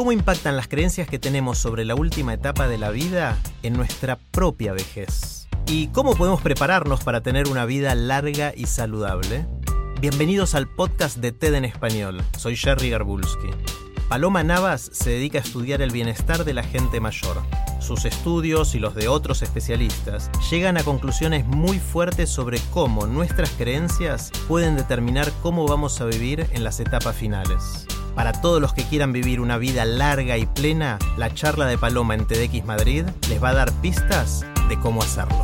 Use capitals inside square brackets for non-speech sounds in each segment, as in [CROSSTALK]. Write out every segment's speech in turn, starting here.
¿Cómo impactan las creencias que tenemos sobre la última etapa de la vida en nuestra propia vejez? ¿Y cómo podemos prepararnos para tener una vida larga y saludable? Bienvenidos al podcast de TED en español. Soy Jerry Garbulski. Paloma Navas se dedica a estudiar el bienestar de la gente mayor. Sus estudios y los de otros especialistas llegan a conclusiones muy fuertes sobre cómo nuestras creencias pueden determinar cómo vamos a vivir en las etapas finales. Para todos los que quieran vivir una vida larga y plena, la charla de Paloma en TEDx Madrid les va a dar pistas de cómo hacerlo.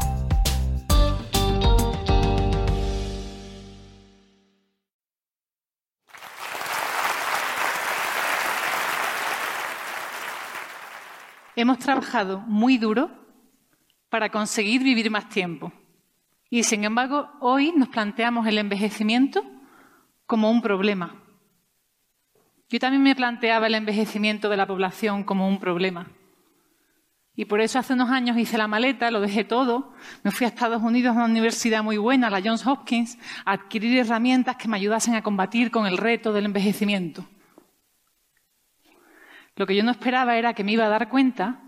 Hemos trabajado muy duro para conseguir vivir más tiempo. Y sin embargo, hoy nos planteamos el envejecimiento como un problema. Yo también me planteaba el envejecimiento de la población como un problema. Y por eso hace unos años hice la maleta, lo dejé todo, me fui a Estados Unidos a una universidad muy buena, la Johns Hopkins, a adquirir herramientas que me ayudasen a combatir con el reto del envejecimiento. Lo que yo no esperaba era que me iba a dar cuenta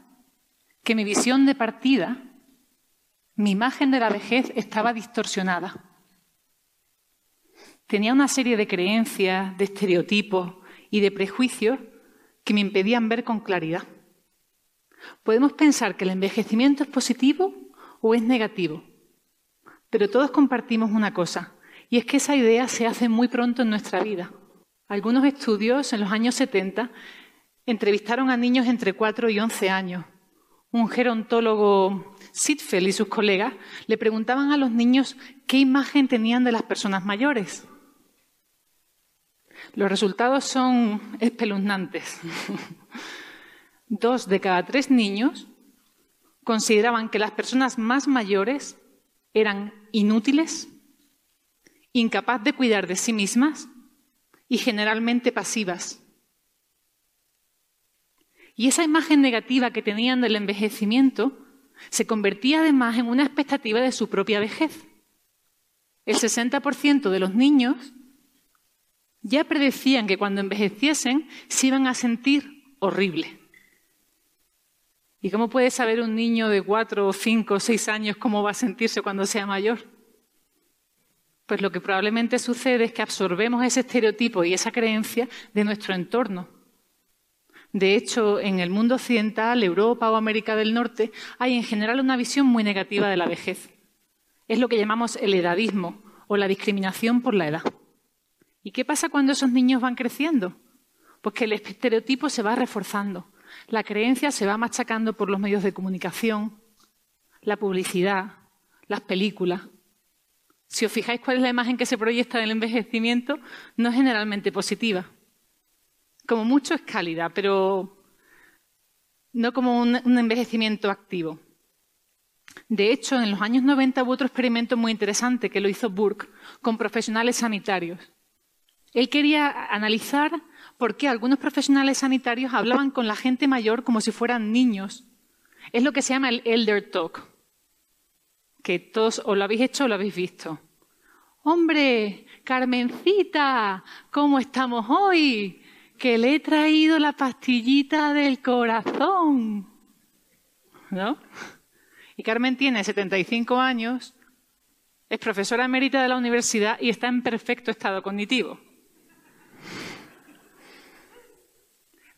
que mi visión de partida, mi imagen de la vejez estaba distorsionada. Tenía una serie de creencias, de estereotipos y de prejuicios que me impedían ver con claridad. Podemos pensar que el envejecimiento es positivo o es negativo, pero todos compartimos una cosa, y es que esa idea se hace muy pronto en nuestra vida. Algunos estudios en los años 70 entrevistaron a niños entre 4 y 11 años. Un gerontólogo, Sitfeld y sus colegas le preguntaban a los niños qué imagen tenían de las personas mayores. Los resultados son espeluznantes. [LAUGHS] Dos de cada tres niños consideraban que las personas más mayores eran inútiles, incapaces de cuidar de sí mismas y generalmente pasivas. Y esa imagen negativa que tenían del envejecimiento se convertía además en una expectativa de su propia vejez. El 60% de los niños ya predecían que cuando envejeciesen se iban a sentir horrible. ¿Y cómo puede saber un niño de cuatro, cinco seis años cómo va a sentirse cuando sea mayor? Pues lo que probablemente sucede es que absorbemos ese estereotipo y esa creencia de nuestro entorno. De hecho, en el mundo occidental, Europa o América del Norte, hay en general una visión muy negativa de la vejez. Es lo que llamamos el edadismo o la discriminación por la edad. ¿Y qué pasa cuando esos niños van creciendo? Pues que el estereotipo se va reforzando, la creencia se va machacando por los medios de comunicación, la publicidad, las películas. Si os fijáis cuál es la imagen que se proyecta del envejecimiento, no es generalmente positiva. Como mucho es cálida, pero no como un, un envejecimiento activo. De hecho, en los años 90 hubo otro experimento muy interesante que lo hizo Burke con profesionales sanitarios. Él quería analizar por qué algunos profesionales sanitarios hablaban con la gente mayor como si fueran niños. Es lo que se llama el elder talk, que todos o lo habéis hecho o lo habéis visto. Hombre, Carmencita, ¿cómo estamos hoy? Que le he traído la pastillita del corazón. ¿No? Y Carmen tiene 75 años, es profesora emérita de la universidad y está en perfecto estado cognitivo.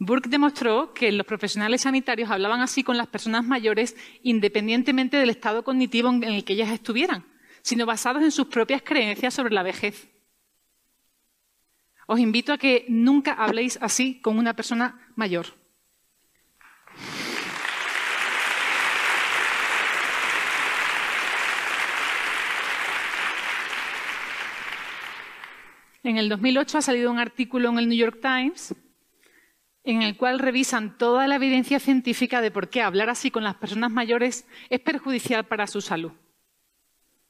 Burke demostró que los profesionales sanitarios hablaban así con las personas mayores independientemente del estado cognitivo en el que ellas estuvieran, sino basados en sus propias creencias sobre la vejez. Os invito a que nunca habléis así con una persona mayor. En el 2008 ha salido un artículo en el New York Times en el cual revisan toda la evidencia científica de por qué hablar así con las personas mayores es perjudicial para su salud.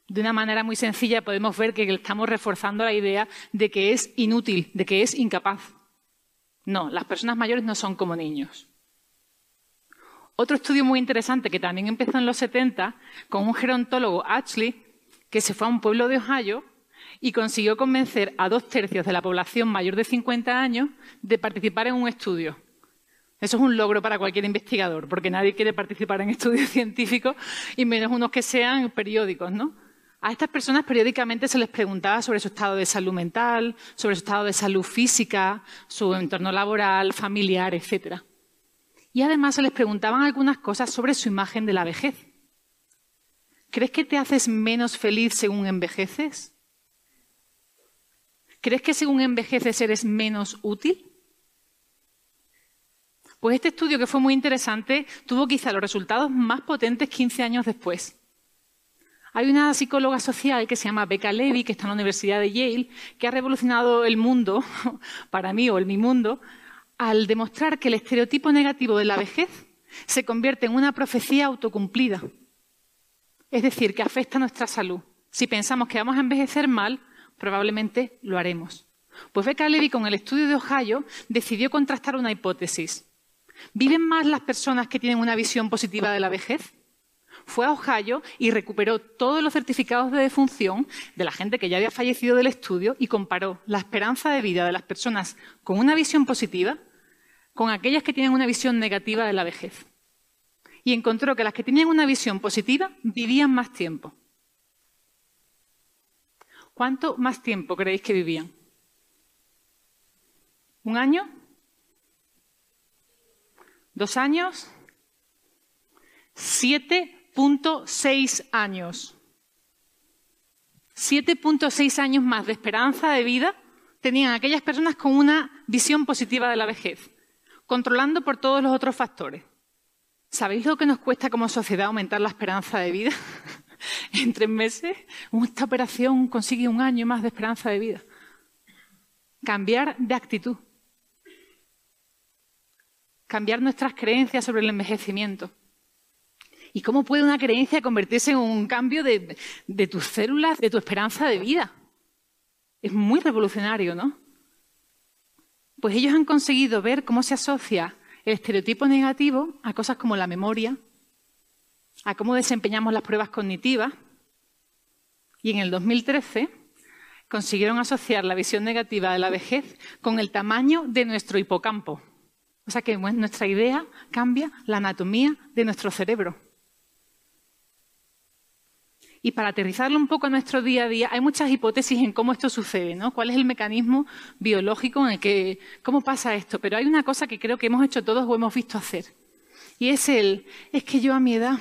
De una manera muy sencilla podemos ver que estamos reforzando la idea de que es inútil, de que es incapaz. No, las personas mayores no son como niños. Otro estudio muy interesante que también empezó en los 70 con un gerontólogo, Ashley, que se fue a un pueblo de Ohio y consiguió convencer a dos tercios de la población mayor de 50 años de participar en un estudio. Eso es un logro para cualquier investigador, porque nadie quiere participar en estudios [LAUGHS] científicos y menos unos que sean periódicos, ¿no? A estas personas periódicamente se les preguntaba sobre su estado de salud mental, sobre su estado de salud física, su entorno laboral, familiar, etc. Y además se les preguntaban algunas cosas sobre su imagen de la vejez. ¿Crees que te haces menos feliz según envejeces? ¿Crees que según envejeces eres menos útil? Pues este estudio, que fue muy interesante, tuvo quizá los resultados más potentes 15 años después. Hay una psicóloga social que se llama Becca Levy, que está en la Universidad de Yale, que ha revolucionado el mundo, [LAUGHS] para mí o el mi mundo, al demostrar que el estereotipo negativo de la vejez se convierte en una profecía autocumplida. Es decir, que afecta a nuestra salud. Si pensamos que vamos a envejecer mal, probablemente lo haremos. Pues Becca Levy, con el estudio de Ohio, decidió contrastar una hipótesis. ¿Viven más las personas que tienen una visión positiva de la vejez? Fue a Ohio y recuperó todos los certificados de defunción de la gente que ya había fallecido del estudio y comparó la esperanza de vida de las personas con una visión positiva con aquellas que tienen una visión negativa de la vejez. Y encontró que las que tenían una visión positiva vivían más tiempo. ¿Cuánto más tiempo creéis que vivían? ¿Un año? ¿Dos años? 7.6 años. 7.6 años más de esperanza de vida tenían aquellas personas con una visión positiva de la vejez, controlando por todos los otros factores. ¿Sabéis lo que nos cuesta como sociedad aumentar la esperanza de vida? [LAUGHS] [LAUGHS] en tres meses, esta operación consigue un año más de esperanza de vida. Cambiar de actitud. Cambiar nuestras creencias sobre el envejecimiento. ¿Y cómo puede una creencia convertirse en un cambio de, tus células, de tu esperanza de vida? Es muy revolucionario, ¿no? Pues ellos han conseguido ver cómo se asocia el estereotipo negativo a cosas como la memoria, a cómo desempeñamos las pruebas cognitivas y en el 2013 consiguieron asociar la visión negativa de la vejez con el tamaño de nuestro hipocampo. O sea que nuestra idea cambia la anatomía de nuestro cerebro. Y para aterrizarlo un poco a nuestro día a día, hay muchas hipótesis en cómo esto sucede, ¿no? ¿Cuál es el mecanismo biológico en el que, cómo pasa esto? Pero hay una cosa que creo que hemos hecho todos o hemos visto hacer. Y es el, es que yo a mi edad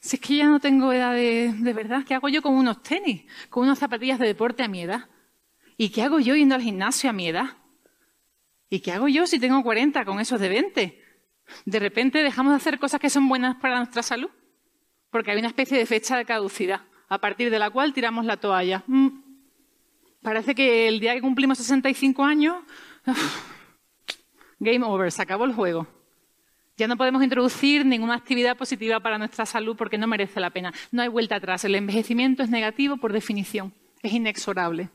si es que ya no tengo edad de, verdad, ¿qué hago yo con unos tenis, con unas zapatillas de deporte a mi edad? ¿Y qué hago yo yendo al gimnasio a mi edad? ¿Y qué hago yo si tengo 40 con esos de 20? De repente dejamos de hacer cosas que son buenas para nuestra salud, porque hay una especie de fecha de caducidad, a partir de la cual tiramos la toalla. Mm. Parece que el día que cumplimos 65 años, game over, se acabó el juego. Ya no podemos introducir ninguna actividad positiva para nuestra salud porque no merece la pena. No hay vuelta atrás. El envejecimiento es negativo por definición. Es inexorable.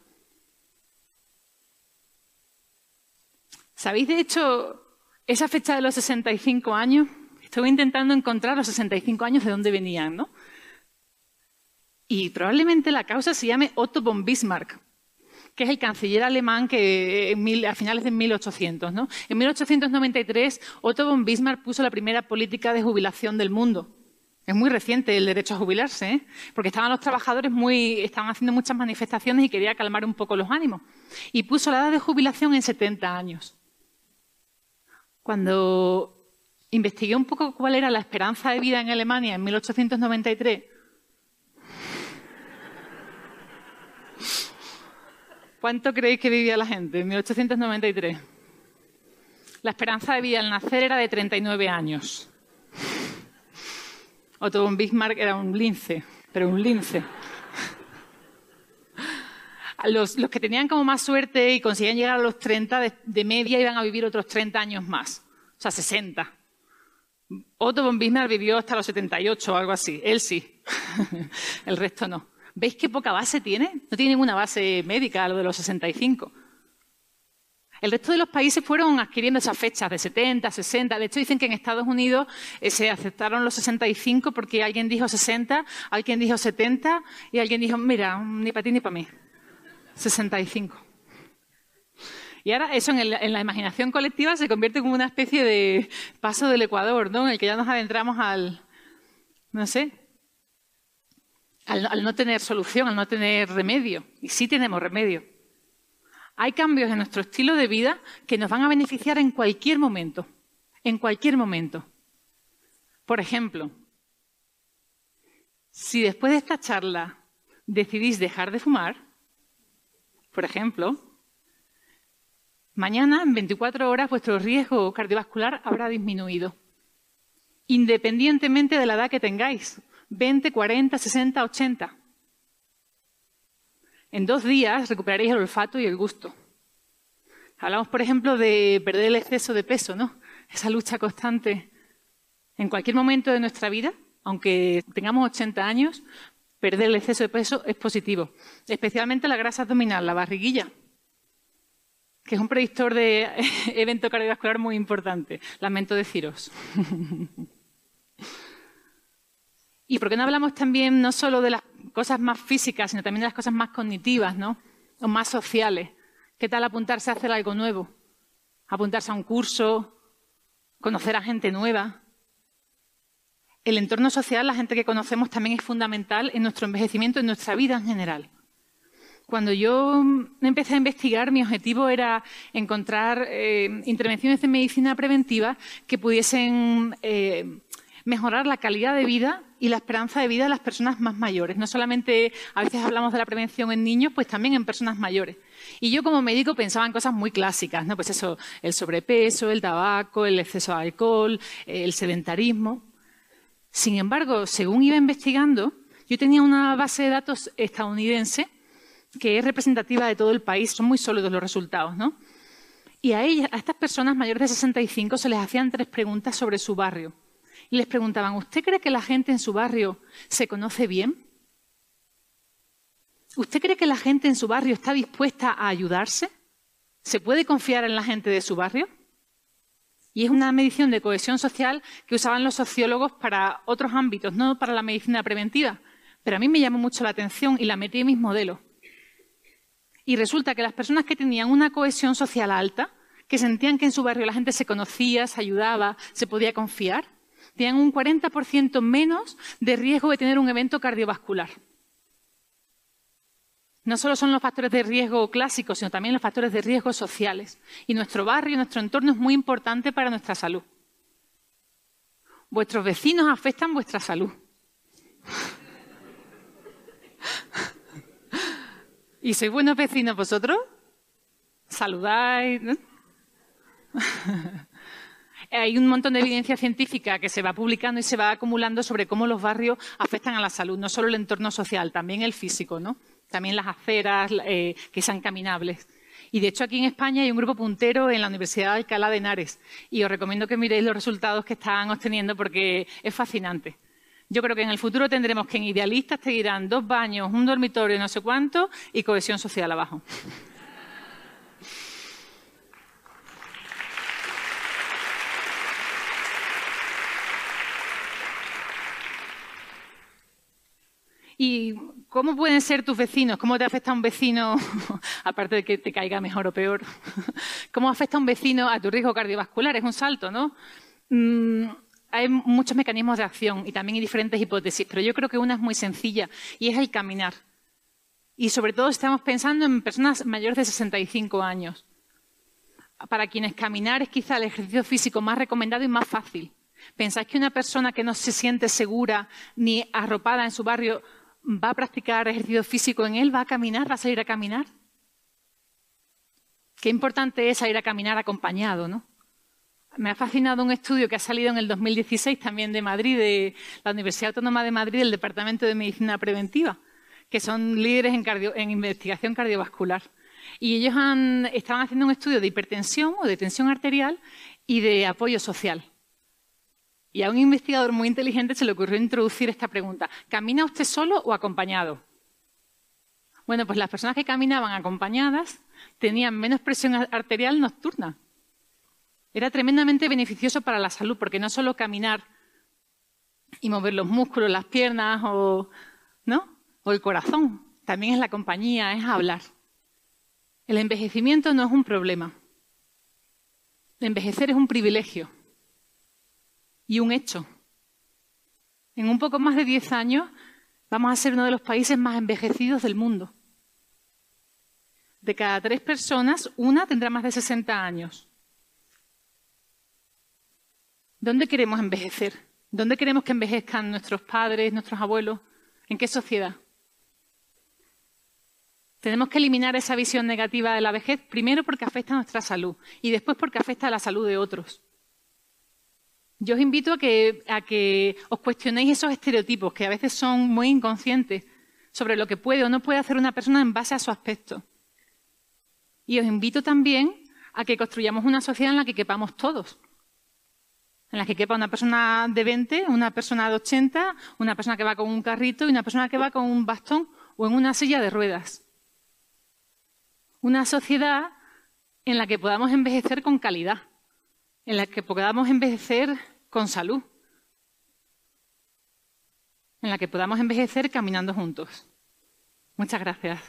¿Sabéis, de hecho, esa fecha de los 65 años? Estoy intentando encontrar los 65 años de dónde venían, ¿no? Y probablemente la causa se llame Otto von Bismarck que es el canciller alemán que eh, a finales de 1800. ¿no? En 1893, Otto von Bismarck puso la primera política de jubilación del mundo. Es muy reciente el derecho a jubilarse, ¿eh? porque estaban los trabajadores muy, estaban haciendo muchas manifestaciones y quería calmar un poco los ánimos. Y puso la edad de jubilación en 70 años. Cuando investigué un poco cuál era la esperanza de vida en Alemania en 1893, ¿cuánto creéis que vivía la gente en 1893? La esperanza de vida al nacer era de 39 años. Otto von Bismarck era un lince, pero un lince. Los, que tenían como más suerte y conseguían llegar a los 30 de, media iban a vivir otros 30 años más, o sea, 60. Otto von Bismarck vivió hasta los 78 o algo así, él sí, [LAUGHS] el resto no. ¿Veis qué poca base tiene? No tiene ninguna base médica lo de los 65. El resto de los países fueron adquiriendo esas fechas de 70, 60. De hecho, dicen que en Estados Unidos eh, se aceptaron los 65 porque alguien dijo 60, alguien dijo 70 y alguien dijo, mira, ni para ti ni para mí. 65. Y ahora eso en, la imaginación colectiva se convierte como una especie de paso del Ecuador, ¿no? En el que ya nos adentramos al, no sé, al no tener solución, al no tener remedio. Y sí tenemos remedio. Hay cambios en nuestro estilo de vida que nos van a beneficiar en cualquier momento, en cualquier momento. Por ejemplo, si después de esta charla decidís dejar de fumar, por ejemplo, mañana en 24 horas vuestro riesgo cardiovascular habrá disminuido, independientemente de la edad que tengáis, 20, 40, 60, 80. En dos días recuperaréis el olfato y el gusto. Hablamos, por ejemplo, de perder el exceso de peso, ¿no? Esa lucha constante. En cualquier momento de nuestra vida, aunque tengamos 80 años, perder el exceso de peso es positivo. Especialmente la grasa abdominal, la barriguilla, que es un predictor de [LAUGHS] evento cardiovascular muy importante. Lamento deciros. [LAUGHS] ¿Y por qué no hablamos también no solo de las cosas más físicas, sino también de las cosas más cognitivas, ¿no? O más sociales. ¿Qué tal apuntarse a hacer algo nuevo? Apuntarse a un curso, conocer a gente nueva. El entorno social, la gente que conocemos, también es fundamental en nuestro envejecimiento, en nuestra vida en general. Cuando yo empecé a investigar, mi objetivo era encontrar eh, intervenciones de medicina preventiva que pudiesen eh, mejorar la calidad de vida y la esperanza de vida de las personas más mayores. No solamente a veces hablamos de la prevención en niños, pues también en personas mayores. Y yo como médico pensaba en cosas muy clásicas, ¿no? Pues eso, el sobrepeso, el tabaco, el exceso de alcohol, el sedentarismo. Sin embargo, según iba investigando, yo tenía una base de datos estadounidense que es representativa de todo el país, son muy sólidos los resultados, ¿no? Y a ellas, a estas personas mayores de 65 se les hacían tres preguntas sobre su barrio les preguntaban, ¿usted cree que la gente en su barrio se conoce bien? ¿Usted cree que la gente en su barrio está dispuesta a ayudarse? ¿Se puede confiar en la gente de su barrio? Y es una medición de cohesión social que usaban los sociólogos para otros ámbitos, no para la medicina preventiva. Pero a mí me llamó mucho la atención y la metí en mis modelos. Y resulta que las personas que tenían una cohesión social alta, que sentían que en su barrio la gente se conocía, se ayudaba, se podía confiar, tienen un 40% menos de riesgo de tener un evento cardiovascular. No solo son los factores de riesgo clásicos, sino también los factores de riesgo sociales. Y nuestro barrio, nuestro entorno es muy importante para nuestra salud. Vuestros vecinos afectan vuestra salud. [LAUGHS] ¿Y sois buenos vecinos vosotros? ¿Saludáis? [LAUGHS] hay un montón de evidencia científica que se va publicando y se va acumulando sobre cómo los barrios afectan a la salud, no solo el entorno social, también el físico, ¿no? También las aceras eh, que sean caminables. Y de hecho aquí en España hay un grupo puntero en la Universidad de Alcalá de Henares y os recomiendo que miréis los resultados que están obteniendo porque es fascinante. Yo creo que en el futuro tendremos que en idealistas te dirán dos baños, un dormitorio, no sé cuánto y cohesión social abajo. ¿Y cómo pueden ser tus vecinos? ¿Cómo te afecta un vecino, [LAUGHS] aparte de que te caiga mejor o peor? [LAUGHS] ¿Cómo afecta un vecino a tu riesgo cardiovascular? Es un salto, ¿no? Mm, hay muchos mecanismos de acción y también hay diferentes hipótesis, pero yo creo que una es muy sencilla y es el caminar. Y sobre todo estamos pensando en personas mayores de 65 años, para quienes caminar es quizá el ejercicio físico más recomendado y más fácil. ¿Pensáis que una persona que no se siente segura ni arropada en su barrio va a practicar ejercicio físico en él? ¿Va a caminar? ¿Va a salir a caminar? Qué importante es salir a caminar acompañado, ¿no? Me ha fascinado un estudio que ha salido en el 2016 también de Madrid, de la Universidad Autónoma de Madrid, del Departamento de Medicina Preventiva, que son líderes en, investigación cardiovascular. Y ellos estaban haciendo un estudio de hipertensión o de tensión arterial y de apoyo social. Y a un investigador muy inteligente se le ocurrió introducir esta pregunta. ¿Camina usted solo o acompañado? Bueno, pues las personas que caminaban acompañadas tenían menos presión arterial nocturna. Era tremendamente beneficioso para la salud, porque no solo caminar y mover los músculos, las piernas o, ¿no? o el corazón, también es la compañía, es hablar. El envejecimiento no es un problema. Envejecer es un privilegio y un hecho. En un poco más de 10 años vamos a ser uno de los países más envejecidos del mundo. De cada tres personas, una tendrá más de 60 años. ¿Dónde queremos envejecer? ¿Dónde queremos que envejezcan nuestros padres, nuestros abuelos? ¿En qué sociedad? Tenemos que eliminar esa visión negativa de la vejez, primero porque afecta a nuestra salud y después porque afecta a la salud de otros. Yo os invito a que, a que os cuestionéis esos estereotipos que a veces son muy inconscientes sobre lo que puede o no puede hacer una persona en base a su aspecto. Y os invito también a que construyamos una sociedad en la que quepamos todos. En la que quepa una persona de 20, una persona de 80, una persona que va con un carrito y una persona que va con un bastón o en una silla de ruedas una sociedad en la que podamos envejecer con calidad, en la que podamos envejecer con salud, en la que podamos envejecer caminando juntos. Muchas gracias.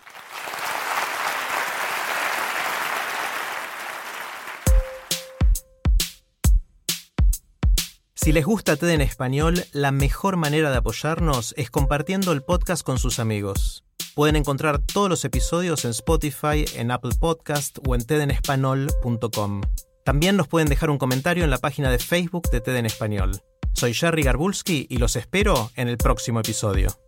Si les gusta TED en español, la mejor manera de apoyarnos es compartiendo el podcast con sus amigos. Pueden encontrar todos los episodios en Spotify, en Apple Podcast o en tedenespanol.com. También nos pueden dejar un comentario en la página de Facebook de TED en Español. Soy Jerry Garbulski y los espero en el próximo episodio.